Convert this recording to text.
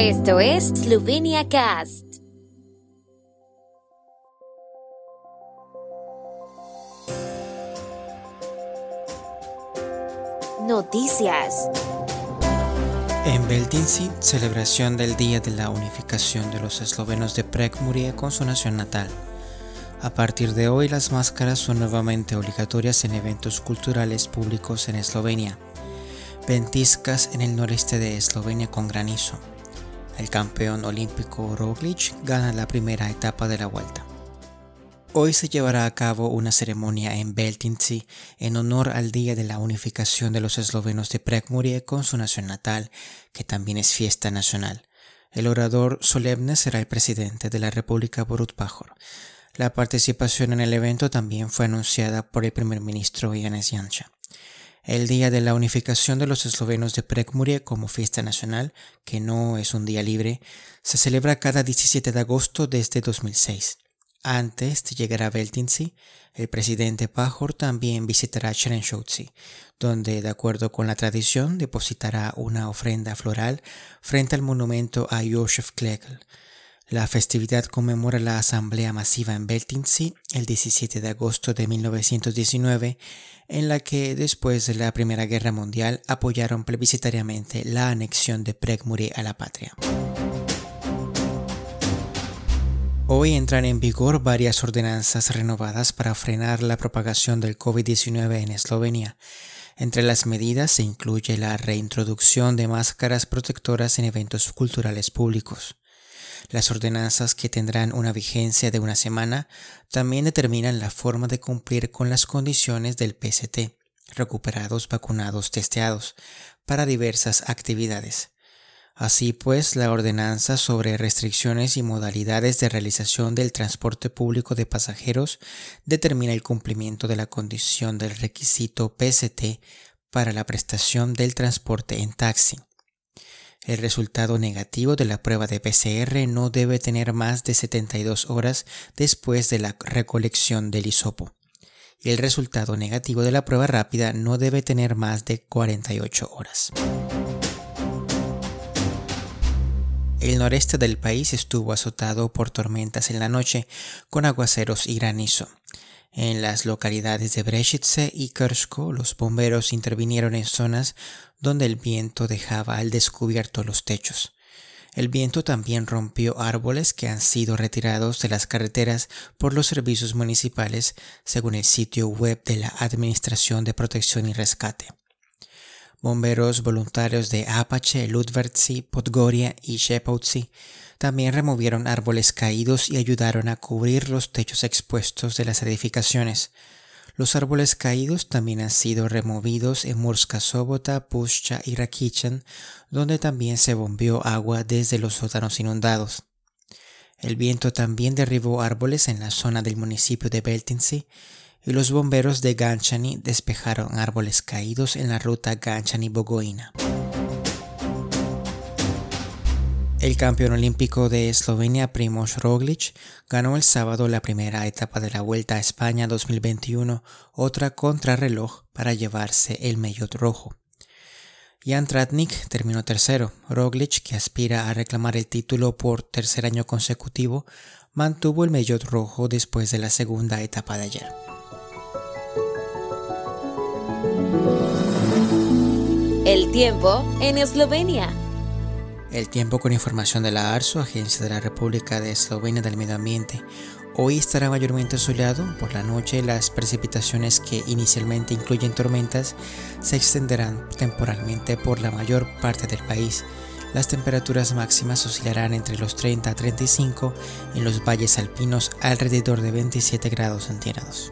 Esto es Slovenia Cast. Noticias. En Beltinci, celebración del Día de la Unificación de los eslovenos de Prekmurie con su nación natal. A partir de hoy las máscaras son nuevamente obligatorias en eventos culturales públicos en Eslovenia. Ventiscas en el noreste de Eslovenia con granizo. El campeón olímpico Roglic gana la primera etapa de la vuelta. Hoy se llevará a cabo una ceremonia en Beltinci en honor al Día de la Unificación de los Eslovenos de Prekmurie con su nación natal, que también es fiesta nacional. El orador solemne será el presidente de la República Borut Pajor. La participación en el evento también fue anunciada por el primer ministro Janez Janša. El Día de la Unificación de los Eslovenos de Prekmurie como fiesta nacional, que no es un día libre, se celebra cada 17 de agosto desde 2006. Antes de llegar a Beltinci, el presidente Pajor también visitará Cherenshouzi, donde, de acuerdo con la tradición, depositará una ofrenda floral frente al monumento a Josef Klegel, la festividad conmemora la Asamblea Masiva en Beltinci el 17 de agosto de 1919, en la que después de la Primera Guerra Mundial apoyaron plebiscitariamente la anexión de Prekmuri a la patria. Hoy entran en vigor varias ordenanzas renovadas para frenar la propagación del COVID-19 en Eslovenia. Entre las medidas se incluye la reintroducción de máscaras protectoras en eventos culturales públicos. Las ordenanzas que tendrán una vigencia de una semana también determinan la forma de cumplir con las condiciones del PST, recuperados, vacunados, testeados, para diversas actividades. Así pues, la ordenanza sobre restricciones y modalidades de realización del transporte público de pasajeros determina el cumplimiento de la condición del requisito PST para la prestación del transporte en taxi. El resultado negativo de la prueba de PCR no debe tener más de 72 horas después de la recolección del hisopo. Y el resultado negativo de la prueba rápida no debe tener más de 48 horas. El noreste del país estuvo azotado por tormentas en la noche, con aguaceros y granizo. En las localidades de Brešice y Krško, los bomberos intervinieron en zonas donde el viento dejaba al descubierto los techos. El viento también rompió árboles que han sido retirados de las carreteras por los servicios municipales, según el sitio web de la Administración de Protección y Rescate. Bomberos voluntarios de Apache, Ludvertsi, Podgoria y Shepovci también removieron árboles caídos y ayudaron a cubrir los techos expuestos de las edificaciones. Los árboles caídos también han sido removidos en Murska Sobota, Pushcha y Rakichan, donde también se bombeó agua desde los sótanos inundados. El viento también derribó árboles en la zona del municipio de Beltinci y los bomberos de Ganchani despejaron árboles caídos en la ruta Ganchani-Bogoina. El campeón olímpico de Eslovenia Primoz Roglic ganó el sábado la primera etapa de la Vuelta a España 2021, otra contrarreloj para llevarse el mellot rojo. Jan Tratnik terminó tercero. Roglic, que aspira a reclamar el título por tercer año consecutivo, mantuvo el mellot rojo después de la segunda etapa de ayer. El tiempo en Eslovenia. El tiempo con información de la ARSO, Agencia de la República de Eslovenia del Medio Ambiente. Hoy estará mayormente soleado. Por la noche las precipitaciones que inicialmente incluyen tormentas se extenderán temporalmente por la mayor parte del país. Las temperaturas máximas oscilarán entre los 30 a 35 en los valles alpinos alrededor de 27 grados centígrados.